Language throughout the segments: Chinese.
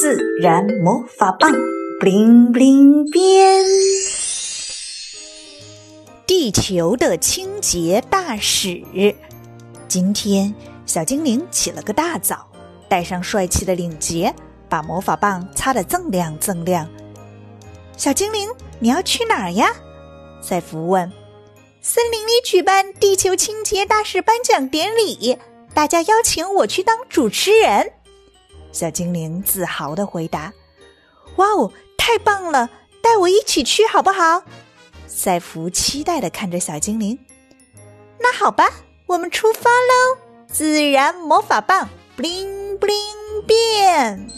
自然魔法棒，bling bling 变。地球的清洁大使，今天小精灵起了个大早，戴上帅气的领结，把魔法棒擦得锃亮锃亮。小精灵，你要去哪儿呀？赛弗问。森林里举办地球清洁大使颁奖典礼，大家邀请我去当主持人。小精灵自豪的回答：“哇哦，太棒了！带我一起去好不好？”赛弗期待的看着小精灵。那好吧，我们出发喽！自然魔法棒，bling bling 变。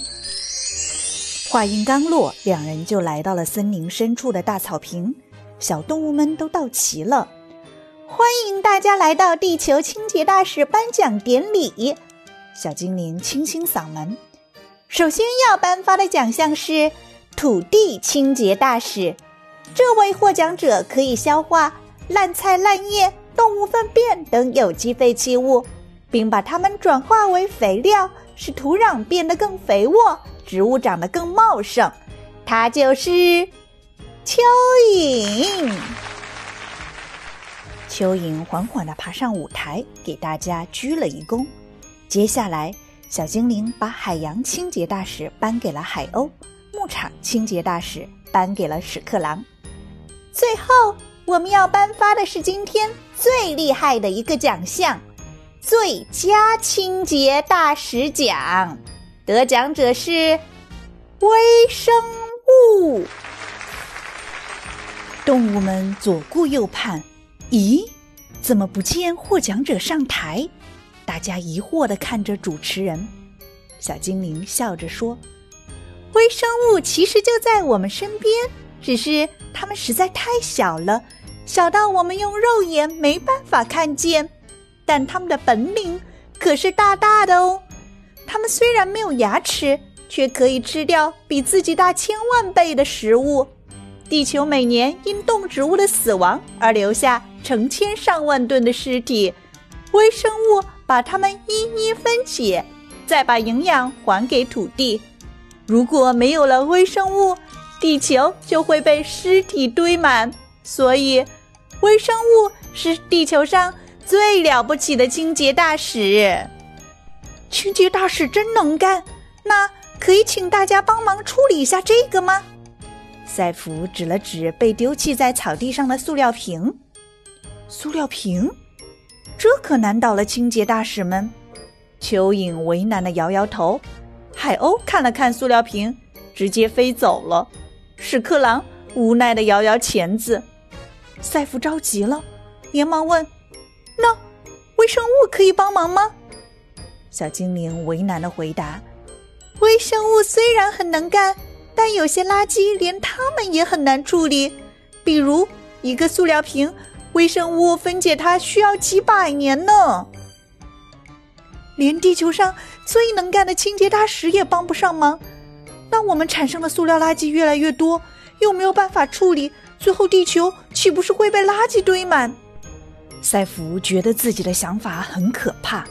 话音刚落，两人就来到了森林深处的大草坪。小动物们都到齐了，欢迎大家来到地球清洁大使颁奖典礼。小精灵清清嗓门，首先要颁发的奖项是土地清洁大使。这位获奖者可以消化烂菜、烂叶、动物粪便等有机废弃物，并把它们转化为肥料，使土壤变得更肥沃，植物长得更茂盛。它就是。蚯蚓，蚯蚓缓缓地爬上舞台，给大家鞠了一躬。接下来，小精灵把海洋清洁大使颁给了海鸥，牧场清洁大使颁给了屎壳郎。最后，我们要颁发的是今天最厉害的一个奖项——最佳清洁大使奖。得奖者是微生物。动物们左顾右盼，咦，怎么不见获奖者上台？大家疑惑的看着主持人。小精灵笑着说：“微生物其实就在我们身边，只是它们实在太小了，小到我们用肉眼没办法看见。但它们的本领可是大大的哦。它们虽然没有牙齿，却可以吃掉比自己大千万倍的食物。”地球每年因动植物的死亡而留下成千上万吨的尸体，微生物把它们一一分解，再把营养还给土地。如果没有了微生物，地球就会被尸体堆满。所以，微生物是地球上最了不起的清洁大使。清洁大使真能干，那可以请大家帮忙处理一下这个吗？赛弗指了指被丢弃在草地上的塑料瓶，塑料瓶，这可难倒了清洁大使们。蚯蚓为难的摇摇头，海鸥看了看塑料瓶，直接飞走了。屎壳郎无奈的摇摇钳子。赛弗着急了，连忙问：“那微生物可以帮忙吗？”小精灵为难的回答：“微生物虽然很能干。”但有些垃圾连他们也很难处理，比如一个塑料瓶，微生物分解它需要几百年呢。连地球上最能干的清洁大使也帮不上忙，那我们产生的塑料垃圾越来越多，又没有办法处理，最后地球岂不是会被垃圾堆满？赛弗觉得自己的想法很可怕。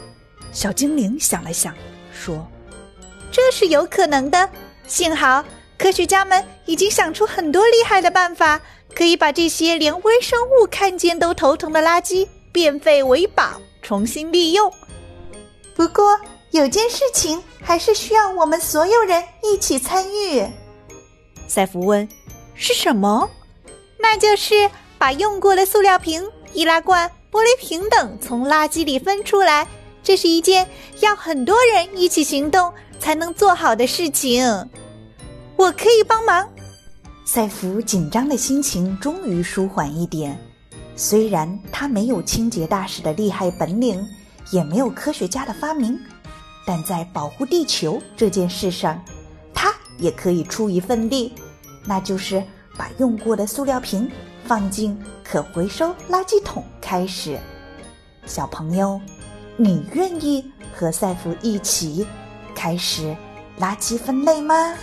小精灵想了想，说：“这是有可能的，幸好。”科学家们已经想出很多厉害的办法，可以把这些连微生物看见都头疼的垃圾变废为宝，重新利用。不过有件事情还是需要我们所有人一起参与。赛弗问：“是什么？”那就是把用过的塑料瓶、易拉罐、玻璃瓶等从垃圾里分出来。这是一件要很多人一起行动才能做好的事情。我可以帮忙。赛弗紧张的心情终于舒缓一点。虽然他没有清洁大使的厉害本领，也没有科学家的发明，但在保护地球这件事上，他也可以出一份力。那就是把用过的塑料瓶放进可回收垃圾桶开始。小朋友，你愿意和赛弗一起开始垃圾分类吗？